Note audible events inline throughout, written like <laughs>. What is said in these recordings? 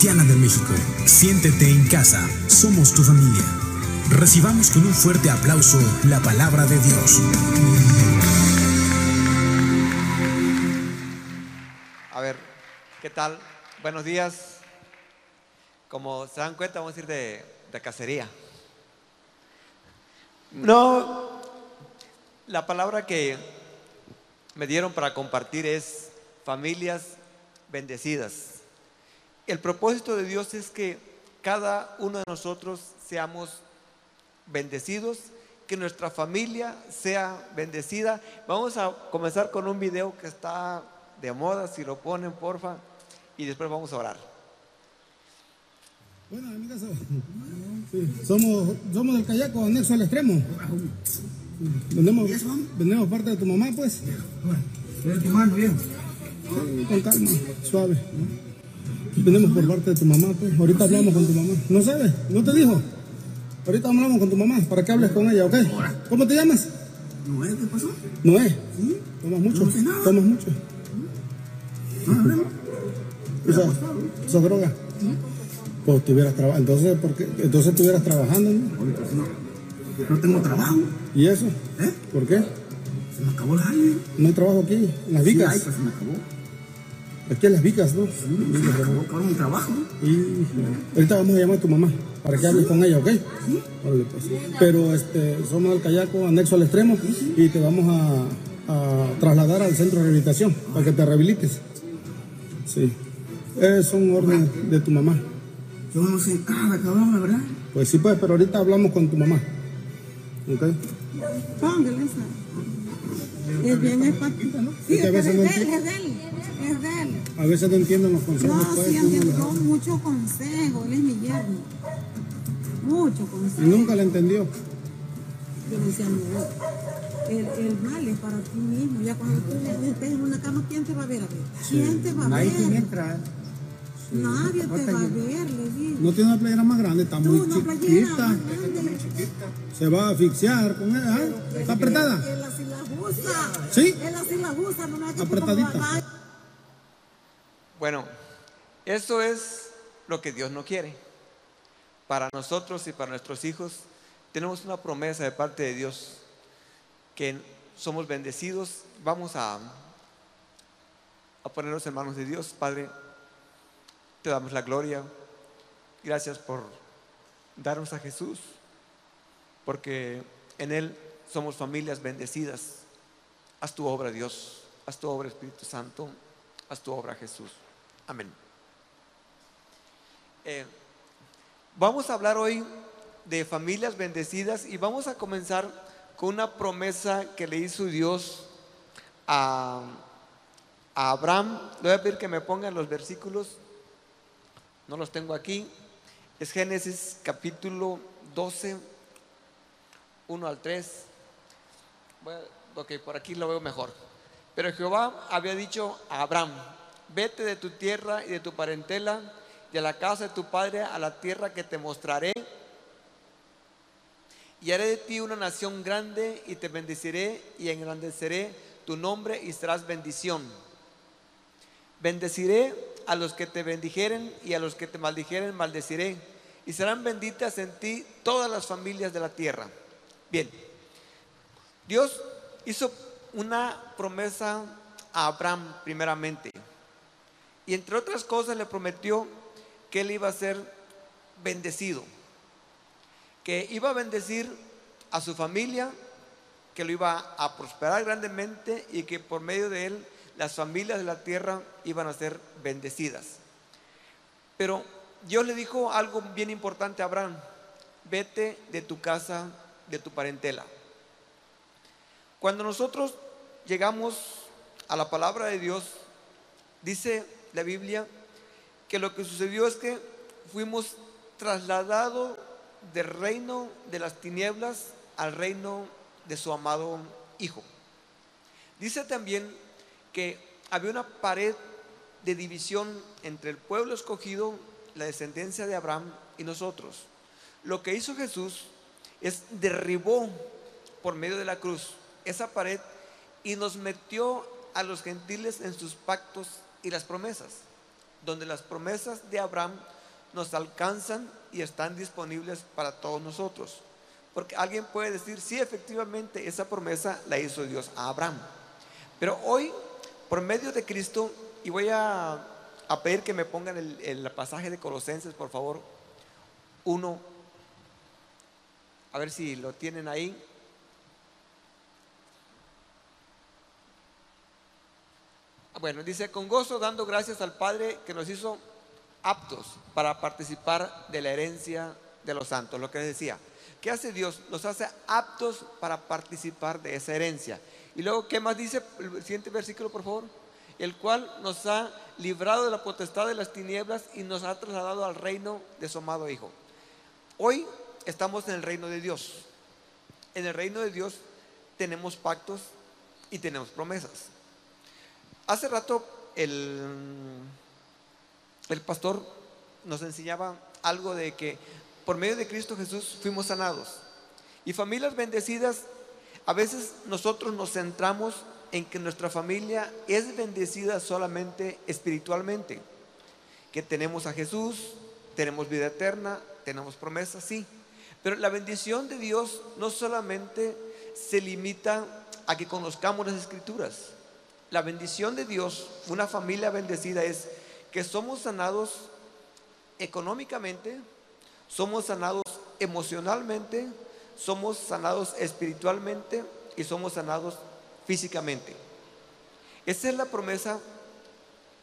Cristiana de México. Siéntete en casa, somos tu familia. Recibamos con un fuerte aplauso la palabra de Dios. A ver, ¿qué tal? Buenos días. Como se dan cuenta, vamos a ir de, de cacería. No, la palabra que me dieron para compartir es familias bendecidas. El propósito de Dios es que cada uno de nosotros seamos bendecidos, que nuestra familia sea bendecida. Vamos a comenzar con un video que está de moda, si lo ponen, porfa, y después vamos a orar. Bueno, amigas, sí, somos, somos del Cayaco, anexo al extremo. Vendemos, vendemos parte de tu mamá, pues. con calma, suave. Vendemos por parte de tu mamá, pues. Ahorita hablamos con tu mamá. ¿No sabes? ¿No te dijo? Ahorita hablamos con tu mamá para que hables con ella, ¿ok? ¿Cómo te llamas? Noé, ¿qué pasó? Noé. ¿Sí? Tomas mucho. No sé nada. Tomas mucho. No hablemos. Usa, usa droga. Pues estuvieras trabajando. Entonces, ¿por qué? Entonces estuvieras trabajando, ¿no? Ahorita no, no tengo trabajo. ¿Y eso? ¿Eh? ¿Por qué? Se me acabó el aire. No hay trabajo aquí, en las Sí, vicas. ay, pues se me acabó. Aquí en las vicas, ¿no? Se me acabó por un trabajo. Y ahorita vamos a llamar a tu mamá para que hables con ella, ¿ok? Órale, pues. Pero este, somos del Cayaco, anexo al extremo, y te vamos a, a trasladar al centro de rehabilitación para que te rehabilites. Sí. Es un orden de tu mamá. Yo no sé nada, cabrón, la verdad. Pues sí, pues, pero ahorita hablamos con tu mamá. ¿Ok? Póngale esa. Es bien. Sí, Es que a es, de no él, es de él, es de él. A veces no entienden los consejos, No, pues. sí, entiendo mucho consejo, él es mi yerno. Mucho Y consejo. nunca le entendió. Yo le decía, no, el, el mal es para ti mismo. Ya cuando tú estés en una cama, ¿quién te va a ver? A ver? ¿Quién te va a ver? entra. Nadie te va a ver, le digo. No tiene una playera más grande, está muy una playera chiquita. más grande. Se va a asfixiar con ella. ¿eh? ¿Está apretada? Él así la usa. ¿Sí? Él así la usa, no me hagas Apretadita. Bueno, eso es lo que Dios no quiere. Para nosotros y para nuestros hijos tenemos una promesa de parte de Dios que somos bendecidos. Vamos a, a ponernos en manos de Dios. Padre, te damos la gloria. Gracias por darnos a Jesús, porque en Él somos familias bendecidas. Haz tu obra, Dios. Haz tu obra, Espíritu Santo. Haz tu obra, Jesús. Amén. Eh, vamos a hablar hoy de familias bendecidas y vamos a comenzar con una promesa que le hizo Dios a, a Abraham. Le voy a pedir que me pongan los versículos. No los tengo aquí. Es Génesis capítulo 12, 1 al 3. Voy a- ok, por aquí lo veo mejor. Pero Jehová había dicho a Abraham, vete de tu tierra y de tu parentela y a la casa de tu padre a la tierra que te mostraré. Y haré de ti una nación grande y te bendeciré y engrandeceré tu nombre y serás bendición. Bendeciré a los que te bendijeren y a los que te maldijeren maldeciré. Y serán benditas en ti todas las familias de la tierra. Bien, Dios hizo una promesa a Abraham primeramente. Y entre otras cosas le prometió que él iba a ser bendecido. Que iba a bendecir a su familia, que lo iba a prosperar grandemente y que por medio de él las familias de la tierra iban a ser bendecidas. Pero Dios le dijo algo bien importante a Abraham, vete de tu casa, de tu parentela. Cuando nosotros llegamos a la palabra de Dios, dice la Biblia que lo que sucedió es que fuimos trasladados del reino de las tinieblas al reino de su amado Hijo. Dice también que había una pared de división entre el pueblo escogido, la descendencia de Abraham y nosotros. Lo que hizo Jesús es derribó por medio de la cruz esa pared y nos metió a los gentiles en sus pactos y las promesas. donde las promesas de Abraham nos alcanzan y están disponibles para todos nosotros. Porque alguien puede decir, sí, efectivamente, esa promesa la hizo Dios a Abraham. Pero hoy, por medio de Cristo, y voy a, a pedir que me pongan el, el pasaje de Colosenses, por favor, uno, a ver si lo tienen ahí. Bueno, dice, con gozo dando gracias al Padre que nos hizo aptos para participar de la herencia de los santos. Lo que les decía, ¿qué hace Dios? Nos hace aptos para participar de esa herencia. Y luego, ¿qué más dice el siguiente versículo, por favor? El cual nos ha librado de la potestad de las tinieblas y nos ha trasladado al reino de su amado Hijo. Hoy estamos en el reino de Dios. En el reino de Dios tenemos pactos y tenemos promesas. Hace rato el, el pastor nos enseñaba algo de que por medio de Cristo Jesús fuimos sanados. Y familias bendecidas, a veces nosotros nos centramos en que nuestra familia es bendecida solamente espiritualmente. Que tenemos a Jesús, tenemos vida eterna, tenemos promesas, sí. Pero la bendición de Dios no solamente se limita a que conozcamos las escrituras. La bendición de Dios, una familia bendecida es que somos sanados económicamente, somos sanados emocionalmente, somos sanados espiritualmente y somos sanados físicamente. Esa es la promesa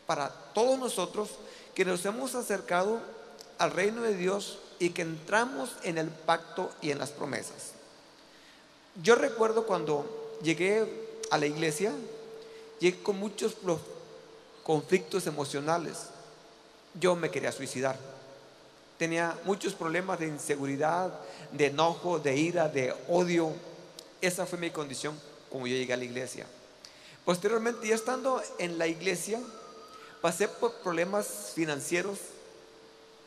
para todos nosotros que nos hemos acercado al reino de Dios y que entramos en el pacto y en las promesas. Yo recuerdo cuando llegué a la iglesia, llegué con muchos conflictos emocionales. Yo me quería suicidar. Tenía muchos problemas de inseguridad, de enojo, de ira, de odio. Esa fue mi condición como yo llegué a la iglesia. Posteriormente, ya estando en la iglesia, pasé por problemas financieros,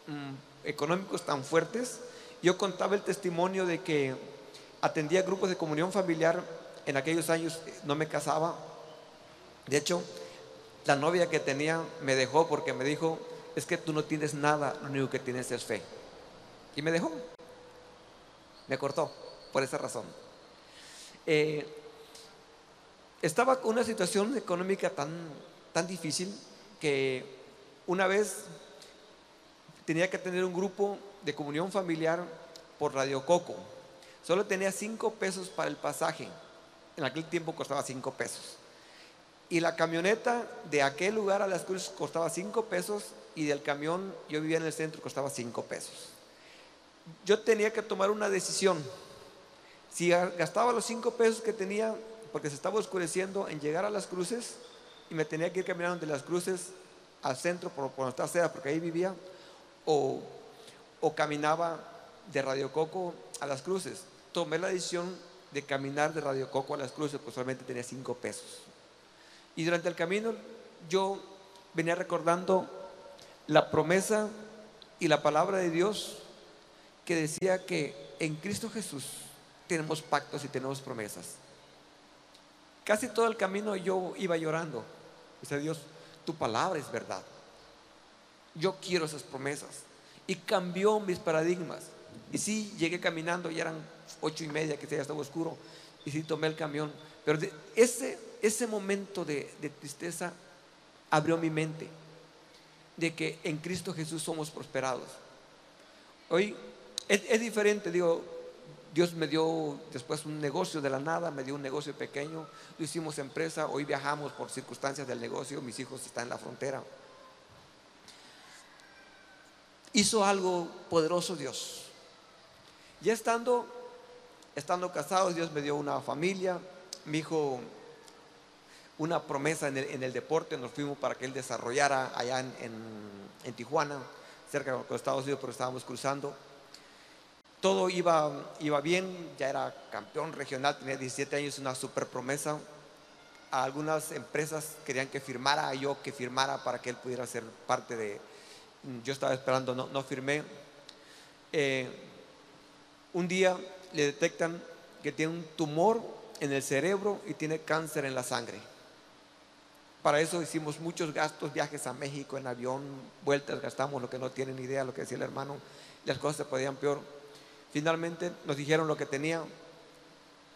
mm, económicos tan fuertes. Yo contaba el testimonio de que atendía grupos de comunión familiar. En aquellos años no me casaba, de hecho, la novia que tenía me dejó porque me dijo, es que tú no tienes nada, lo único que tienes es fe. Y me dejó. Me cortó por esa razón. Eh, estaba con una situación económica tan, tan difícil que una vez tenía que tener un grupo de comunión familiar por Radio Coco. Solo tenía cinco pesos para el pasaje. En aquel tiempo costaba cinco pesos. Y la camioneta de aquel lugar a las cruces costaba 5 pesos y del camión, yo vivía en el centro, costaba 5 pesos. Yo tenía que tomar una decisión. Si gastaba los 5 pesos que tenía, porque se estaba oscureciendo, en llegar a las cruces, y me tenía que ir caminando de las cruces al centro por, por donde estaba porque ahí vivía, o, o caminaba de Radio Coco a las cruces. Tomé la decisión de caminar de Radio Coco a las cruces, pues solamente tenía 5 pesos. Y durante el camino yo venía recordando la promesa y la palabra de Dios que decía que en Cristo Jesús tenemos pactos y tenemos promesas. Casi todo el camino yo iba llorando. Dice Dios, tu palabra es verdad. Yo quiero esas promesas. Y cambió mis paradigmas. Y sí, llegué caminando, ya eran ocho y media, que ya estaba oscuro. Y sí, tomé el camión. Pero ese ese momento de, tristeza abrió mi mente de que en Cristo Jesús somos prosperados. Hoy es, diferente, digo, Dios me dio después un negocio de la nada, me dio un negocio pequeño, lo hicimos empresa, hoy viajamos por circunstancias del negocio, mis hijos están en la frontera. Hizo algo poderoso Dios. Ya estando, estando casados, Dios me dio una familia, mi hijo una promesa en el, deporte, nos fuimos para que él desarrollara allá en, Tijuana, cerca de los Estados Unidos, pero estábamos cruzando. Todo iba, iba bien, ya era campeón regional, tenía 17 años, una super promesa. algunas empresas querían que firmara, yo que firmara para que él pudiera ser parte de... Yo estaba esperando, no, no firmé. Eh, un día le detectan que tiene un tumor en el cerebro y tiene cáncer en la sangre. Para eso hicimos muchos gastos, viajes a México en avión, vueltas, gastamos lo que no tienen idea, lo que decía el hermano, las cosas se podían peor. Finalmente nos dijeron lo que tenía.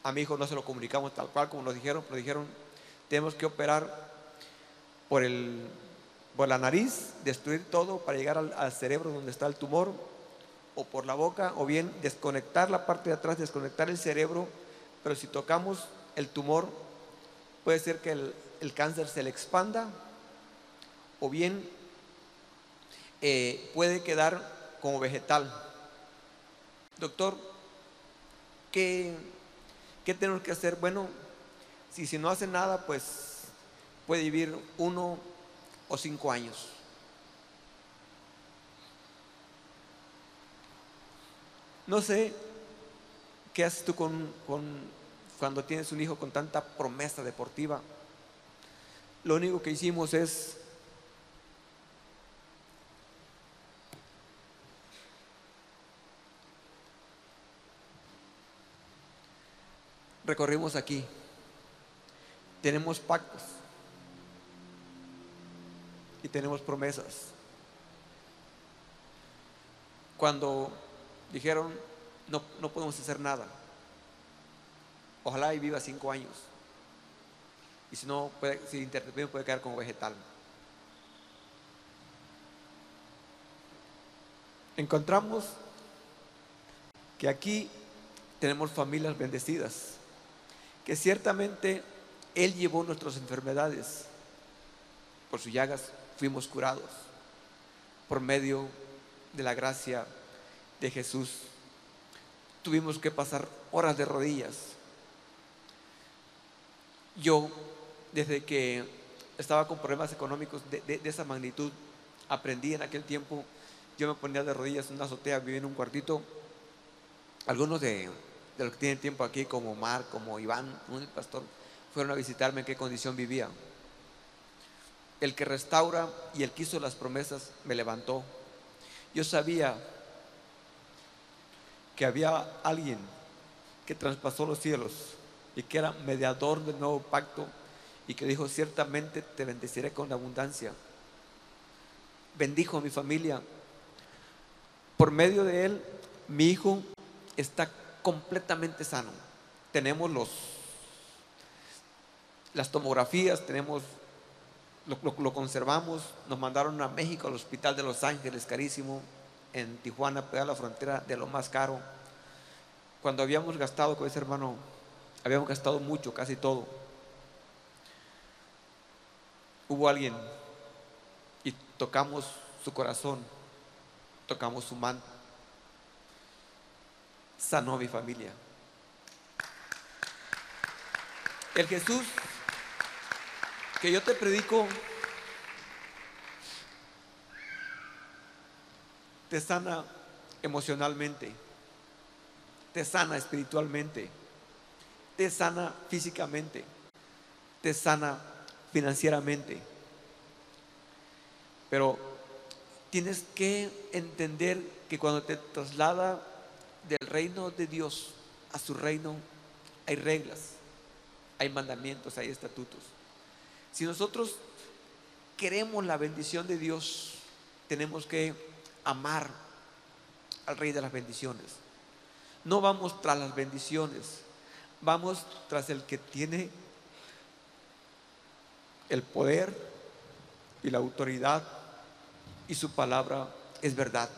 A mi hijo no se lo comunicamos tal cual como nos dijeron, pero dijeron, tenemos que operar por, el, por la nariz, destruir todo para llegar al, al cerebro donde está el tumor, o por la boca, o bien desconectar la parte de atrás, desconectar el cerebro, pero si tocamos el tumor, puede ser que el, el cáncer se le expanda, o bien eh, puede quedar como vegetal. Doctor, ¿qué, ¿qué tenemos que hacer? Bueno, si, si no hace nada, pues puede vivir uno o cinco años. No sé qué haces tú con, con- cuando tienes un hijo con tanta promesa deportiva. Lo único que hicimos es recorrimos aquí. Tenemos pactos y tenemos promesas. Cuando dijeron, no, no podemos hacer nada, ojalá y viva cinco años. Y si no, puede, si interrumpimos puede quedar como vegetal. Encontramos que aquí tenemos familias bendecidas, que ciertamente Él llevó nuestras enfermedades, por sus llagas fuimos curados, por medio de la gracia de Jesús. Tuvimos que pasar horas de rodillas. Yo, desde que estaba con problemas económicos de, esa magnitud, aprendí en aquel tiempo, yo me ponía de rodillas en una azotea, vivía en un cuartito. Algunos de, de los que tienen tiempo aquí, como Omar, como Iván, un pastor, fueron a visitarme en qué condición vivía. El que restaura y el que hizo las promesas me levantó. Yo sabía que había alguien que traspasó los cielos y que era mediador del nuevo pacto y que dijo, ciertamente te bendeciré con abundancia. Bendijo a mi familia. Por medio de él, mi hijo está completamente sano. Tenemos los, las tomografías, tenemos, lo, lo- lo conservamos. Nos mandaron a México, al Hospital de Los Ángeles, carísimo, en Tijuana, pegada a la frontera de lo más caro. Cuando habíamos gastado con ese hermano, habíamos gastado mucho, casi todo. Hubo alguien y tocamos su corazón, tocamos su mano, sanó mi familia. El Jesús que yo te predico te sana emocionalmente, te sana espiritualmente, te sana físicamente, te sana financieramente. Pero tienes que entender que cuando te traslada del reino de Dios a su reino, hay reglas, hay mandamientos, hay estatutos. Si nosotros queremos la bendición de Dios, tenemos que amar al Rey de las bendiciones. No vamos tras las bendiciones, vamos tras el que tiene el poder y la autoridad y su palabra es verdad.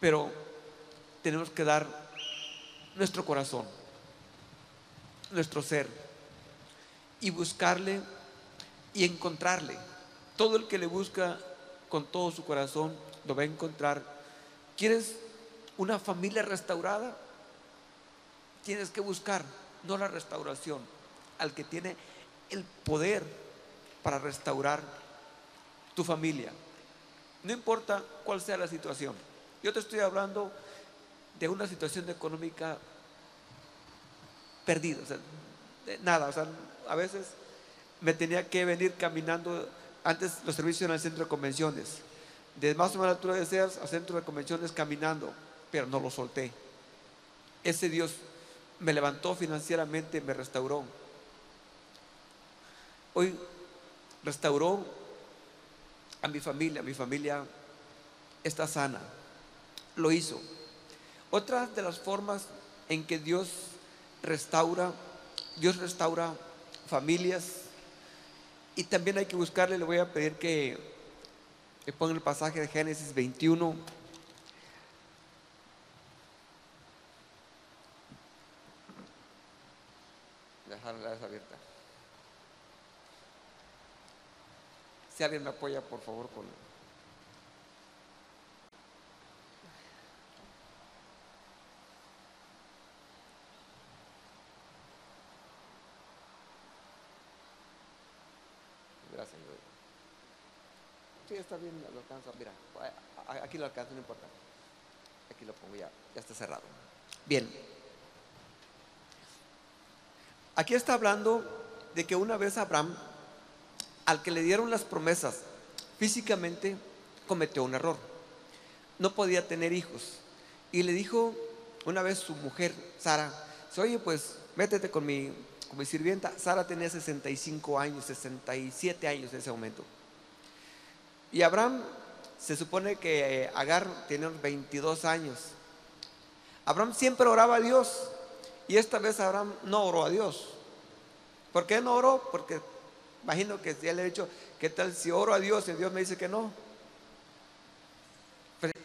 Pero tenemos que dar nuestro corazón, nuestro ser y buscarle y encontrarle. Todo el que le busca con todo su corazón lo va a encontrar. ¿Quieres una familia restaurada? Tienes que buscar, no la restauración, al que tiene el poder para restaurar tu familia. No importa cuál sea la situación. Yo te estoy hablando de una situación económica perdida, o sea, nada, a veces me tenía que venir caminando, antes los servicios en el centro de convenciones, de más o menos altura de Sears al centro de convenciones caminando, pero no lo solté. Ese Dios me levantó financieramente, me restauró. Hoy restauró a mi familia, mi familia está sana, lo hizo. Otra de las formas en que Dios restaura, Dios restaura familias y también hay que buscarle, le voy a pedir que, ponga el pasaje de Génesis 21. Si alguien me apoya, por favor, con... Gracias. Luis. Sí, está bien, lo alcanza. Mira, aquí lo alcanza, no importa. Aquí lo pongo ya, ya está cerrado. Bien. Aquí está hablando de que una vez Abraham, al que le dieron las promesas, físicamente cometió un error. No podía tener hijos. Y le dijo una vez su mujer, Sara, oye, pues métete con mi, sirvienta. Sara tenía 65 años, 67 años en ese momento. Y Abraham, se supone que eh, Agar tenía unos 22 años. Abraham siempre oraba a Dios. Y esta vez Abraham no oró a Dios. ¿Por qué no oró? Porque imagino que ya le he dicho, ¿qué tal si oro a Dios y Dios me dice que no?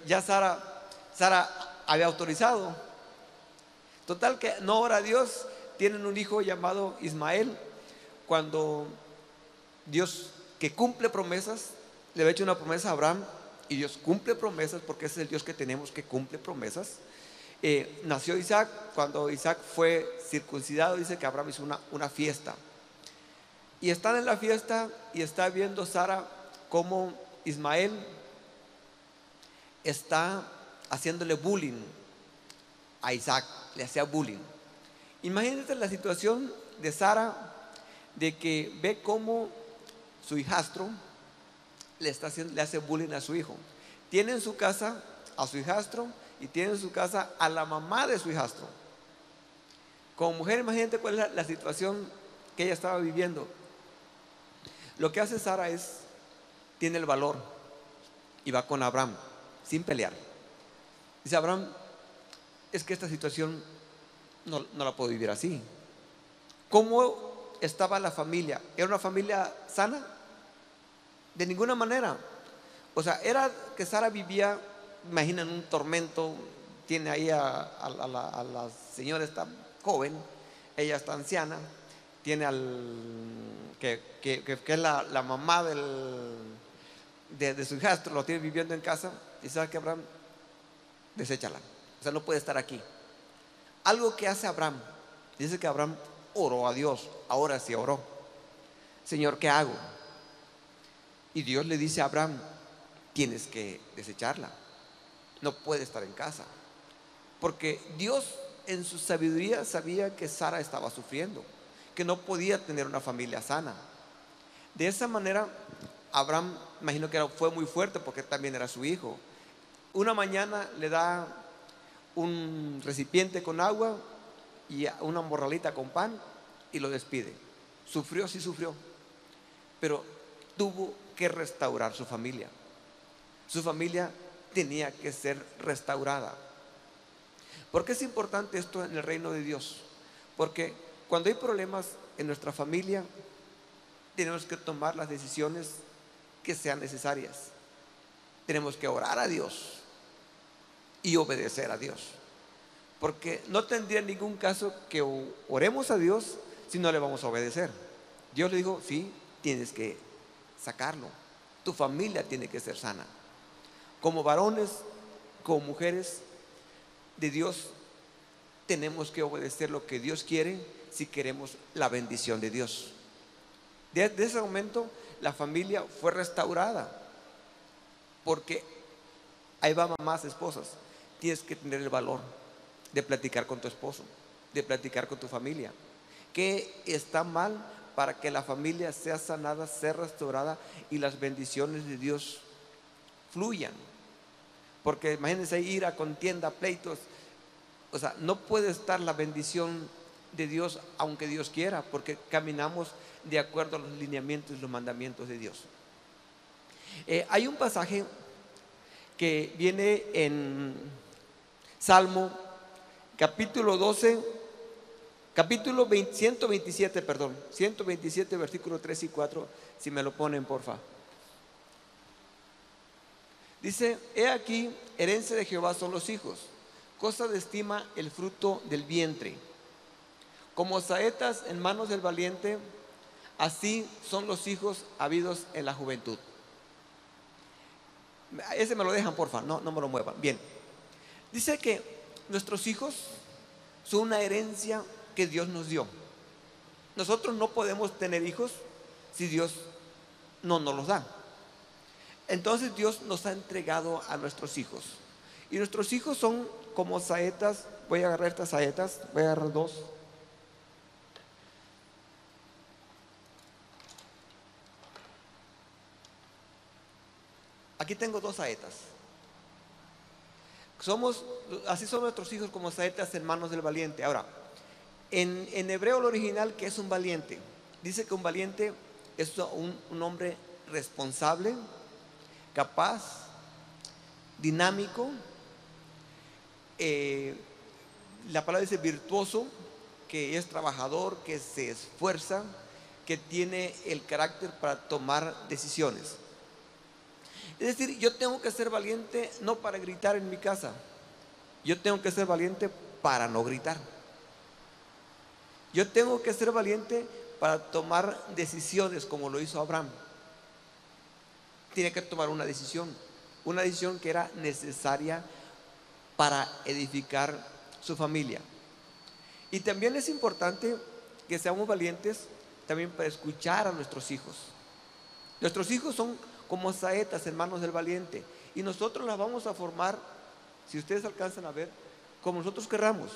Ya Sara, Sara había autorizado. Total que no ora a Dios, tienen un hijo llamado Ismael. Cuando Dios que cumple promesas, le había hecho una promesa a Abraham y Dios cumple promesas porque ese es el Dios que tenemos que cumple promesas. Eh, nació Isaac, cuando Isaac fue circuncidado, dice que Abraham hizo una, una fiesta. Y están en la fiesta y está viendo Sara cómo Ismael está haciéndole bullying a Isaac, le hacía bullying. Imagínate la situación de Sara, de que ve cómo su hijastro le, está haciendo, le hace bullying a su hijo. Tiene en su casa a su hijastro y tiene en su casa a la mamá de su hijastro. Como mujer, imagínate cuál es la situación que ella estaba viviendo. Lo que hace Sara es, tiene el valor y va con Abraham sin pelear. Dice Abraham, es que esta situación no, no la puedo vivir así. ¿Cómo estaba la familia? ¿Era una familia sana? De ninguna manera. O sea, era que Sara vivía, imaginen un tormento, tiene ahí a, la, a la señora esta joven, ella está anciana, tiene al que, es la, mamá de, de su hijastro, lo tiene viviendo en casa, y sabe que Abraham, deséchala. O sea, no puede estar aquí. Algo que hace Abraham, dice que Abraham oró a Dios, ahora sí oró. Señor, ¿qué hago? Y Dios le dice a Abraham, tienes que desecharla. No puede estar en casa. Porque Dios en su sabiduría sabía que Sara estaba sufriendo, que no podía tener una familia sana. De esa manera, Abraham, imagino que fue muy fuerte porque también era su hijo. Una mañana le da un recipiente con agua y una morralita con pan y lo despide. Sufrió, sí sufrió, pero tuvo que restaurar su familia. Su familia tenía que ser restaurada. ¿Por qué es importante esto en el reino de Dios? Porque cuando hay problemas en nuestra familia, tenemos que tomar las decisiones que sean necesarias. Tenemos que orar a Dios y obedecer a Dios. Porque no tendría ningún caso que oremos a Dios si no le vamos a obedecer. Dios le dijo, sí, tienes que sacarlo. Tu familia tiene que ser sana. Como varones, como mujeres de Dios, tenemos que obedecer lo que Dios quiere si queremos la bendición de Dios. Desde ese momento la familia fue restaurada porque ahí va mamás, esposas. Tienes que tener el valor de platicar con tu esposo, de platicar con tu familia. ¿Qué está mal para que la familia sea sanada, sea restaurada y las bendiciones de Dios fluyan? Porque imagínense ir a contienda, pleitos. O sea, no puede estar la bendición de Dios, aunque Dios quiera, porque caminamos de acuerdo a los lineamientos y los mandamientos de Dios. Eh, hay un pasaje que viene en Salmo capítulo 12, capítulo 20 127, perdón, 127, versículo 3 y 4, si me lo ponen, porfa. Dice, he aquí, herencia de Jehová son los hijos, cosa de estima el fruto del vientre. Como saetas en manos del valiente, así son los hijos habidos en la juventud. Ese me lo dejan, porfa, no, no me lo muevan. Bien, dice que nuestros hijos son una herencia que Dios nos dio. Nosotros no podemos tener hijos si Dios no nos los da. Entonces Dios nos ha entregado a nuestros hijos. Y nuestros hijos son como saetas. Voy a agarrar estas saetas, voy a agarrar dos. Aquí tengo dos saetas. Somos, así son nuestros hijos como saetas en manos del valiente. Ahora, en, hebreo lo original, que es un valiente? Dice que un valiente es un, un hombre responsable, capaz, dinámico. eh, la palabra dice virtuoso, que es trabajador, que se esfuerza, que tiene el carácter para tomar decisiones. Es decir, yo tengo que ser valiente no para gritar en mi casa, yo tengo que ser valiente para no gritar. Yo tengo que ser valiente para tomar decisiones como lo hizo Abraham. Tiene que tomar una decisión, una decisión que era necesaria para edificar su familia. Y también es importante que seamos valientes también para escuchar a nuestros hijos. Nuestros hijos son como saetas en manos del valiente y nosotros las vamos a formar, si ustedes alcanzan a ver, como nosotros querramos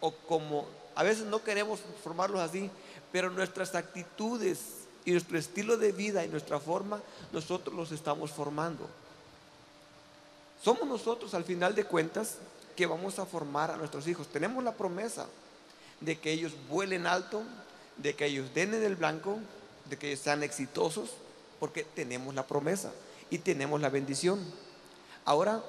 o como a veces no queremos formarlos así, pero nuestras actitudes y nuestro estilo de vida y nuestra forma, nosotros los estamos formando. Somos nosotros al final de cuentas que vamos a formar a nuestros hijos. Tenemos la promesa de que ellos vuelen alto, de que ellos den en el blanco, de que ellos sean exitosos, porque tenemos la promesa y tenemos la bendición. Ahora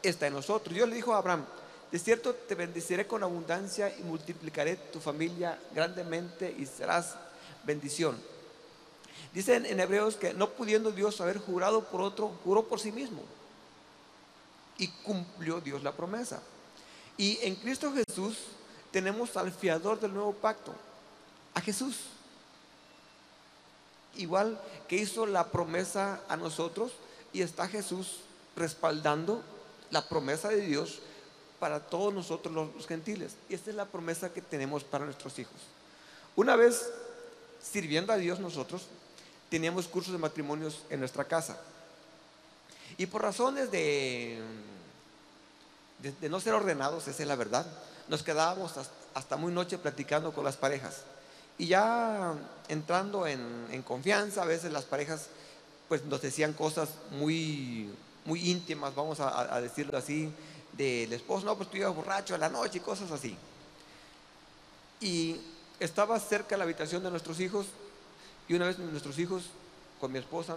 está en nosotros. Dios le dijo a Abraham, de cierto te bendeciré con abundancia y multiplicaré tu familia grandemente y serás bendición. Dice en, en Hebreos que no pudiendo Dios haber jurado por otro, juró por sí mismo. Y cumplió Dios la promesa. Y en Cristo Jesús tenemos al fiador del nuevo pacto, a Jesús. Igual que hizo la promesa a nosotros y está Jesús respaldando la promesa de Dios para todos nosotros los gentiles. Y esta es la promesa que tenemos para nuestros hijos. Una vez sirviendo a Dios nosotros, teníamos cursos de matrimonios en nuestra casa. Y por razones de, de, no ser ordenados, esa es la verdad, nos quedábamos hasta muy noche platicando con las parejas. Y ya entrando en, confianza, a veces las parejas pues nos decían cosas muy, muy íntimas, vamos a, decirlo así, del esposo, no, pues tú ibas borracho a la noche y cosas así. Y estaba cerca la habitación de nuestros hijos y una vez nuestros hijos con mi esposa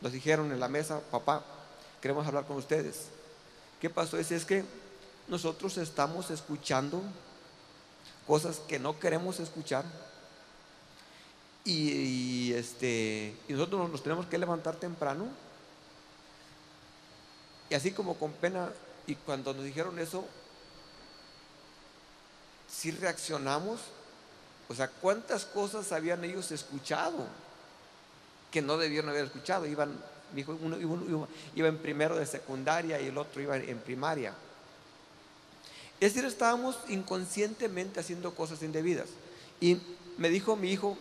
nos dijeron en la mesa, papá, queremos hablar con ustedes. ¿Qué pasó? Es, es que nosotros estamos escuchando cosas que no queremos escuchar y, este, nosotros nos tenemos que levantar temprano. Y así como con pena, y cuando nos dijeron eso, sí reaccionamos. O sea, ¿cuántas cosas habían ellos escuchado que no debieron haber escuchado? Iban, dijo, uno, iba en primero de secundaria y el otro iba en primaria. Es decir, estábamos inconscientemente haciendo cosas indebidas. Y me dijo mi hijo,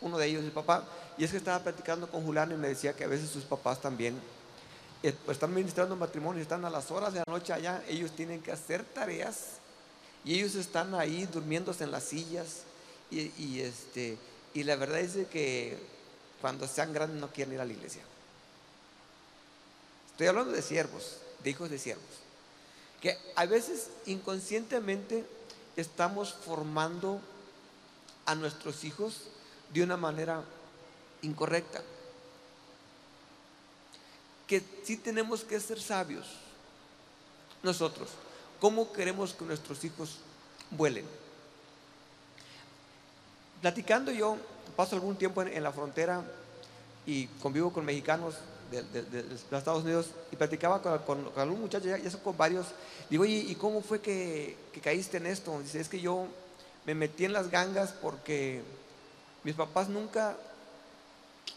uno de ellos, el papá, y es que estaba platicando con Julián y me decía que a veces sus papás también eh, pues están ministrando matrimonio, están a las horas de la noche allá, ellos tienen que hacer tareas y ellos están ahí durmiéndose en las sillas y, y este, y la verdad es que cuando sean grandes no quieren ir a la iglesia. Estoy hablando de siervos, de hijos de siervos, que a veces inconscientemente estamos formando a nuestros hijos de una manera incorrecta. Que sí tenemos que ser sabios nosotros. ¿Cómo queremos que nuestros hijos vuelen? Platicando yo, paso algún tiempo en, la frontera y convivo con mexicanos de, de- de los Estados Unidos y platicaba con algún muchacho, ya, ya son con varios. Digo, oye, ¿y cómo fue que, que caíste en esto? Dice, es que yo me metí en las gangas porque mis papás nunca,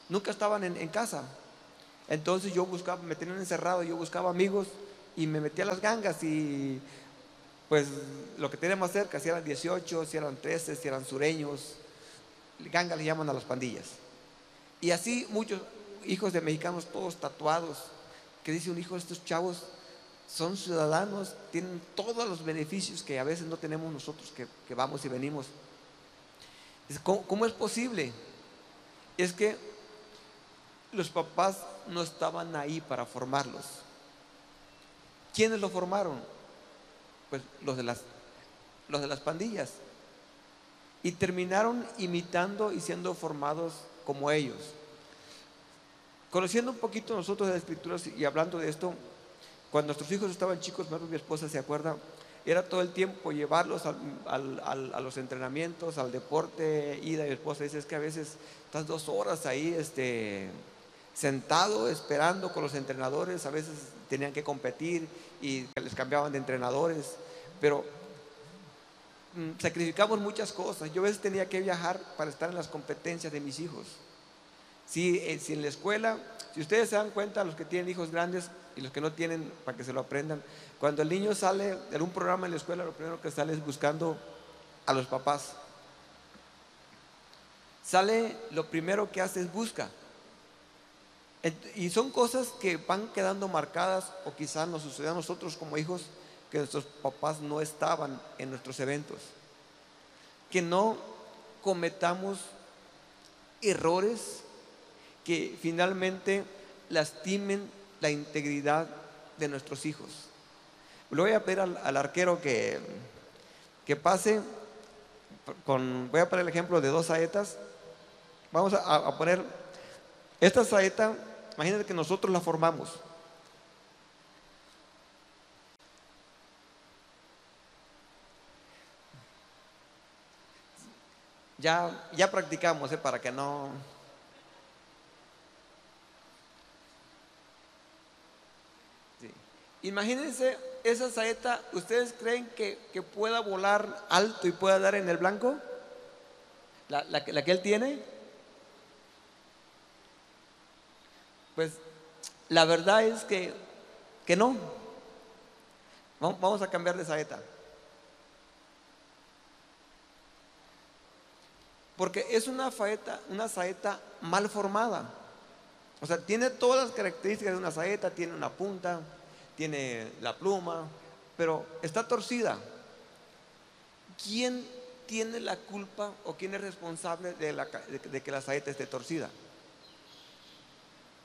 nunca estaban en, casa. Entonces yo buscaba, me tenían encerrado, yo buscaba amigos y me metí a las gangas y pues lo que teníamos cerca, si eran 18, si eran 13, si eran sureños, ganga le llaman a las pandillas. Y así muchos hijos de mexicanos, todos tatuados, que dice un hijo estos chavos, son ciudadanos, tienen todos los beneficios que a veces no tenemos nosotros que vamos y venimos. ¿Cómo, es posible? Es que los papás no estaban ahí para formarlos. ¿Quiénes lo formaron? Pues los de las, los de las pandillas. Y terminaron imitando y siendo formados como ellos. Conociendo un poquito nosotros de las escrituras y hablando de esto, cuando nuestros hijos estaban chicos, mi esposa se acuerda, era todo el tiempo llevarlos a los entrenamientos, al deporte, ida y mi esposa dice, es que a veces estás dos horas ahí este, sentado esperando con los entrenadores, a veces tenían que competir y les cambiaban de entrenadores, pero mm, sacrificamos muchas cosas. Yo a veces tenía que viajar para estar en las competencias de mis hijos. Si, eh, si en la escuela, si ustedes se dan cuenta, los que tienen hijos grandes y los que no tienen, para que se lo aprendan, cuando el niño sale de un programa en la escuela, lo primero que sale es buscando a los papás. Sale, lo primero que hace es busca. Y son cosas que van quedando marcadas o quizás nos sucedió a nosotros como hijos que nuestros papás no estaban en nuestros eventos. Que no cometamos errores que finalmente lastimen la integridad de nuestros hijos. Le voy a pedir al, arquero que, que pase con, voy a poner el ejemplo de dos saetas. Vamos a, a poner esta saeta, imagínate que nosotros la formamos. Ya, ya practicamos, ¿eh? para que no... Sí. Imagínense esa saeta, ¿ustedes creen que, que pueda volar alto y pueda dar en el blanco? ¿La, la que- él tiene? Pues la verdad es que, que no. Vamos a cambiar de saeta. Porque es una saeta, una saeta mal formada. O sea, tiene todas las características de una saeta, tiene una punta, tiene la pluma, pero está torcida. ¿Quién tiene la culpa o quién es responsable de, que- la saeta esté torcida?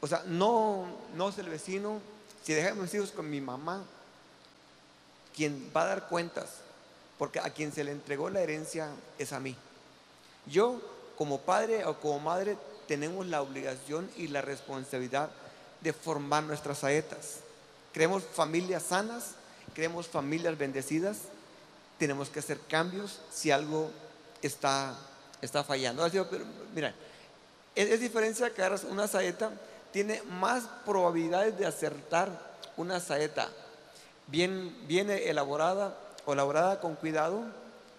O sea, no, no es el vecino. Si dejamos mis hijos con mi mamá, quien va a dar cuentas, porque a quien se le entregó la herencia es a mí. Yo, como padre o como madre, tenemos la obligación y la responsabilidad de formar nuestras saetas. Queremos familias sanas, queremos familias bendecidas, tenemos que hacer cambios si algo está, está fallando. Ahora pero, mira, es, es diferencia que agarras una saeta, tiene más probabilidades de acertar una saeta bien, bien elaborada o elaborada con cuidado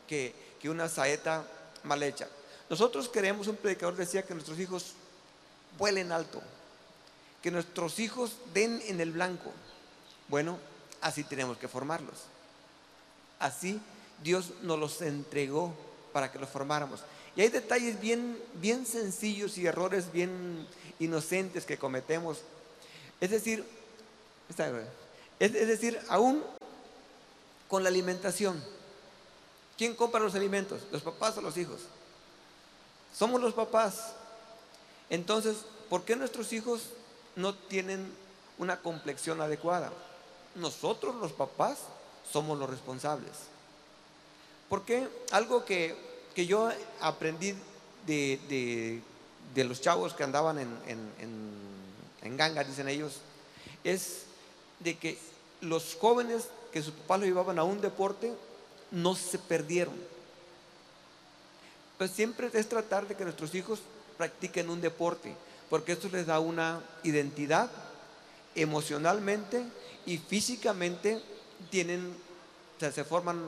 que, que una saeta mal hecha. Nosotros queremos, un predicador decía que nuestros hijos vuelen alto, que nuestros hijos den en el blanco. Bueno, así tenemos que formarlos. Así Dios nos los entregó para que los formáramos. Y hay detalles bien, bien sencillos y errores bien inocentes que cometemos. Es decir, es, es decir, aún con la alimentación. ¿Quién compra los alimentos? ¿Los papás o los hijos? Somos los papás. Entonces, ¿por qué nuestros hijos no tienen una complexión adecuada? Nosotros los papás somos los responsables. Porque algo que, que yo aprendí de, de- los chavos que andaban en- en ganga, dicen ellos, es de que los jóvenes que sus papás lo llevaban a un deporte no se perdieron. Pues siempre es tratar de que nuestros hijos practiquen un deporte, porque esto les da una identidad emocionalmente y físicamente tienen, se forman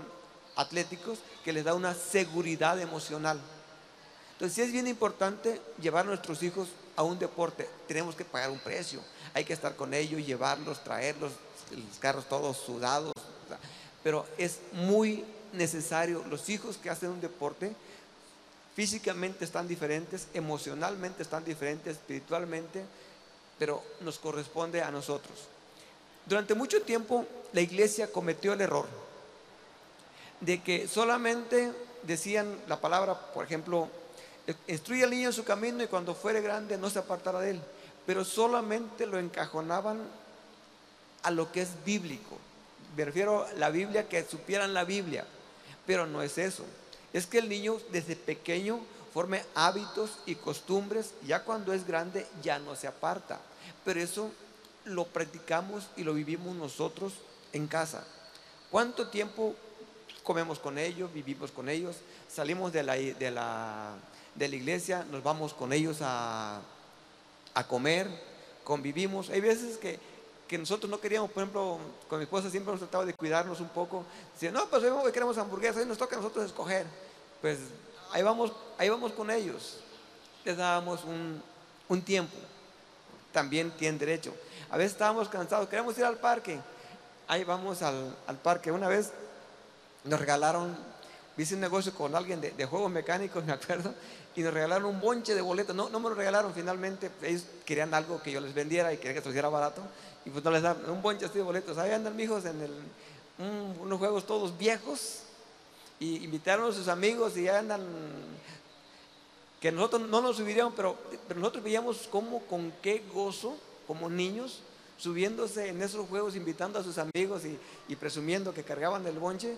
atléticos que les da una seguridad emocional. Entonces sí es bien importante llevar a nuestros hijos a un deporte. Tenemos que pagar un precio. Hay que estar con ellos, llevarlos, traerlos, los carros todos sudados. Pero es muy necesario. Los hijos que hacen un deporte físicamente están diferentes, emocionalmente están diferentes, espiritualmente, pero nos corresponde a nosotros. Durante mucho tiempo la iglesia cometió el error de que solamente decían la palabra, por ejemplo, instruye al niño en su camino y cuando fuere grande no se apartará de él, pero solamente lo encajonaban a lo que es bíblico. Me refiero a la Biblia, que supieran la Biblia, pero no es eso. Es que el niño desde pequeño forme hábitos y costumbres, ya cuando es grande ya no se aparta. Pero eso lo practicamos y lo vivimos nosotros en casa. ¿Cuánto tiempo comemos con ellos, vivimos con ellos, salimos de la, de la, de la iglesia, nos vamos con ellos a, a comer, convivimos? Hay veces que, que nosotros no queríamos, por ejemplo, con mi esposa siempre hemos tratado de cuidarnos un poco. Dice, no, pues hoy queremos hamburguesas, hoy nos toca a nosotros escoger. Pues ahí vamos, ahí vamos con ellos. Les dábamos un, un tiempo. También tienen derecho. A veces estábamos cansados, queremos ir al parque. Ahí vamos al, al parque. Una vez nos regalaron, hice un negocio con alguien de, de juegos mecánicos, <laughs> me acuerdo, y nos regalaron un bonche de boletos. No, no me lo regalaron finalmente, ellos querían algo que yo les vendiera y querían que se hiciera barato, y pues no les daban un bonche así de boletos. Ahí andan mijos en el, un- unos juegos todos viejos, y invitaron a sus amigos y ya andan, que nosotros no nos subiríamos, pero, pero nosotros veíamos cómo, con qué gozo, como niños, subiéndose en esos juegos, invitando a sus amigos y, presumiendo que cargaban el bonche.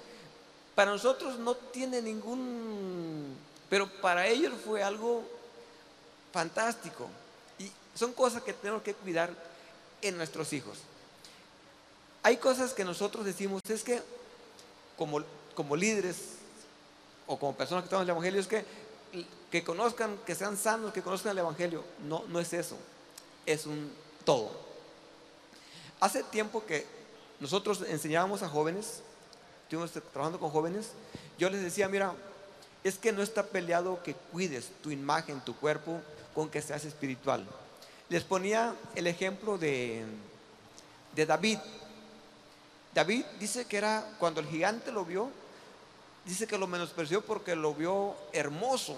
Para nosotros no tiene ningún, pero para ellos fue algo fantástico. Y son cosas que tenemos que cuidar en nuestros hijos. Hay cosas que nosotros decimos, es que como, como líderes o como personas que estamos en el Evangelio, es que, que conozcan, que sean sanos, que conozcan el Evangelio. No, no es eso, es un todo. Hace tiempo que nosotros enseñábamos a jóvenes, estuvimos trabajando con jóvenes, yo les decía, mira, es que no está peleado que cuides tu imagen, tu cuerpo, con que seas espiritual. Les ponía el ejemplo de, de David. David dice que era, cuando el gigante lo vio, dice que lo menospreció porque lo vio hermoso.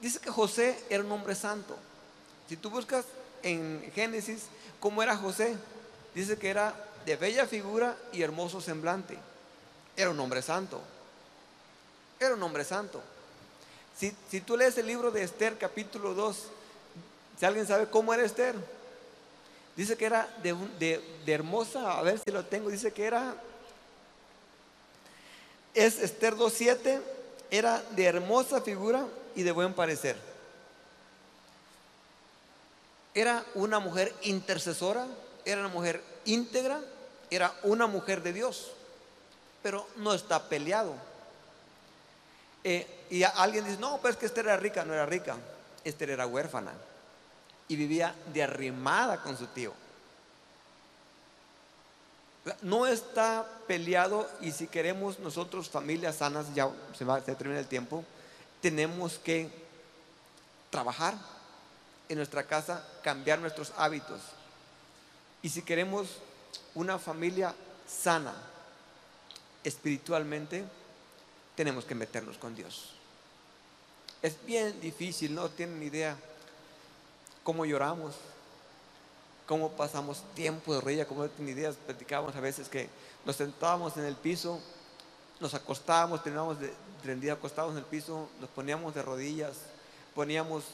Dice que José era un hombre santo. Si tú buscas en Génesis cómo era José, dice que era de bella figura y hermoso semblante. Era un hombre santo. Era un hombre santo. Si, si tú lees el libro de Esther capítulo 2, si alguien sabe cómo era Esther, dice que era de, de- de hermosa, a ver si lo tengo, dice que era, es Esther 2.7, era de hermosa figura y de buen parecer. Era una mujer intercesora, era una mujer íntegra, era una mujer de Dios, pero no está peleado. Eh, y alguien dice, no, pues que Esther era rica, no era rica, Esther era huérfana y vivía de arrimada con su tío. No está peleado y si queremos nosotros familias sanas, ya se va se termina el tiempo, tenemos que trabajar en nuestra casa, cambiar nuestros hábitos. Y si queremos una familia sana espiritualmente, tenemos que meternos con Dios. Es bien difícil, no tienen idea cómo lloramos, cómo pasamos tiempo de reír, como no tienen ideas, platicábamos a veces que nos sentábamos en el piso, nos acostábamos, terminábamos de acostados en el piso, nos poníamos de rodillas, poníamos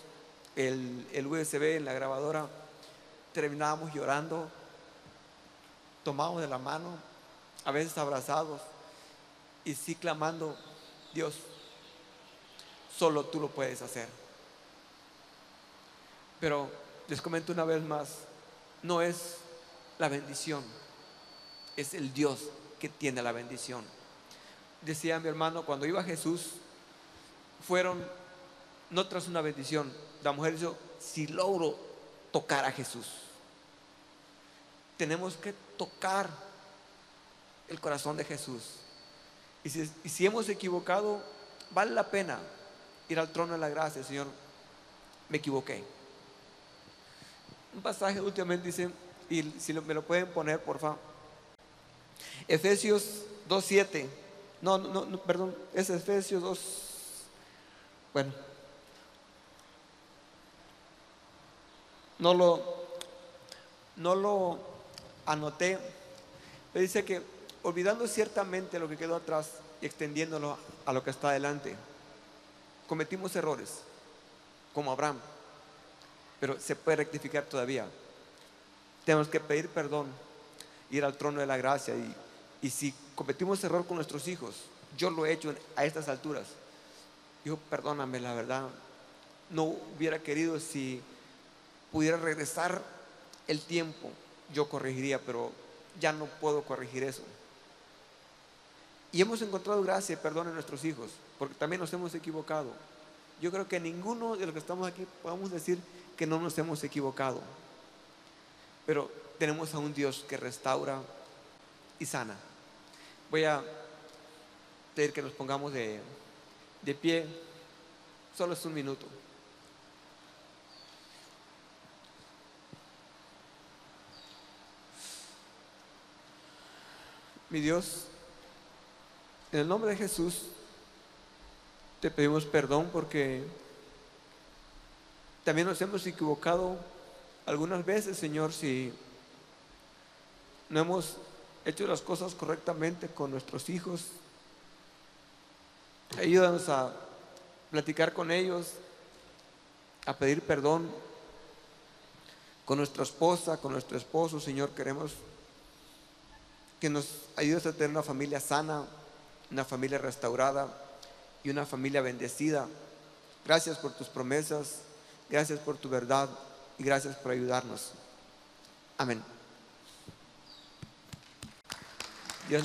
el, USB en la grabadora, terminábamos llorando, tomábamos de la mano, a veces abrazados, y sí clamando, Dios, solo tú lo puedes hacer. Pero les comento una vez más, no es la bendición, es el Dios que tiene la bendición. Decía mi hermano, cuando iba Jesús, fueron no tras una bendición. La mujer dijo, si logro tocar a Jesús, tenemos que tocar el corazón de Jesús. Y si, hemos equivocado, vale la pena ir al trono de la gracia, Señor, me equivoqué. Un pasaje últimamente dice, y si me lo pueden poner, por favor. Efesios 2.7. No, no, no, perdón, es Efesios 2. Bueno. No lo, no lo anoté. Pero dice que olvidando ciertamente lo que quedó atrás y extendiéndolo a lo que está adelante, cometimos errores, como Abraham, pero se puede rectificar todavía. Tenemos que pedir perdón, ir al trono de la gracia y, y si cometimos error con nuestros hijos, yo lo he hecho a estas alturas. Digo, perdóname, la verdad, no hubiera querido si pudiera regresar el tiempo, yo corregiría, pero ya no puedo corregir eso. Y hemos encontrado gracia y perdón en nuestros hijos, porque también nos hemos equivocado. Yo creo que ninguno de los que estamos aquí podemos decir que no nos hemos equivocado. Pero tenemos a un Dios que restaura y sana. Voy a pedir que nos pongamos de, de pie. Solo es un minuto. Mi Dios, en el nombre de Jesús, te pedimos perdón porque también nos hemos equivocado algunas veces, Señor, si no hemos hecho las cosas correctamente con nuestros hijos. Ayúdanos a platicar con ellos, a pedir perdón con nuestra esposa, con nuestro esposo, Señor. Queremos que nos ayudes a tener una familia sana, una familia restaurada y una familia bendecida. Gracias por tus promesas, gracias por tu verdad y gracias por ayudarnos. Amén. Dios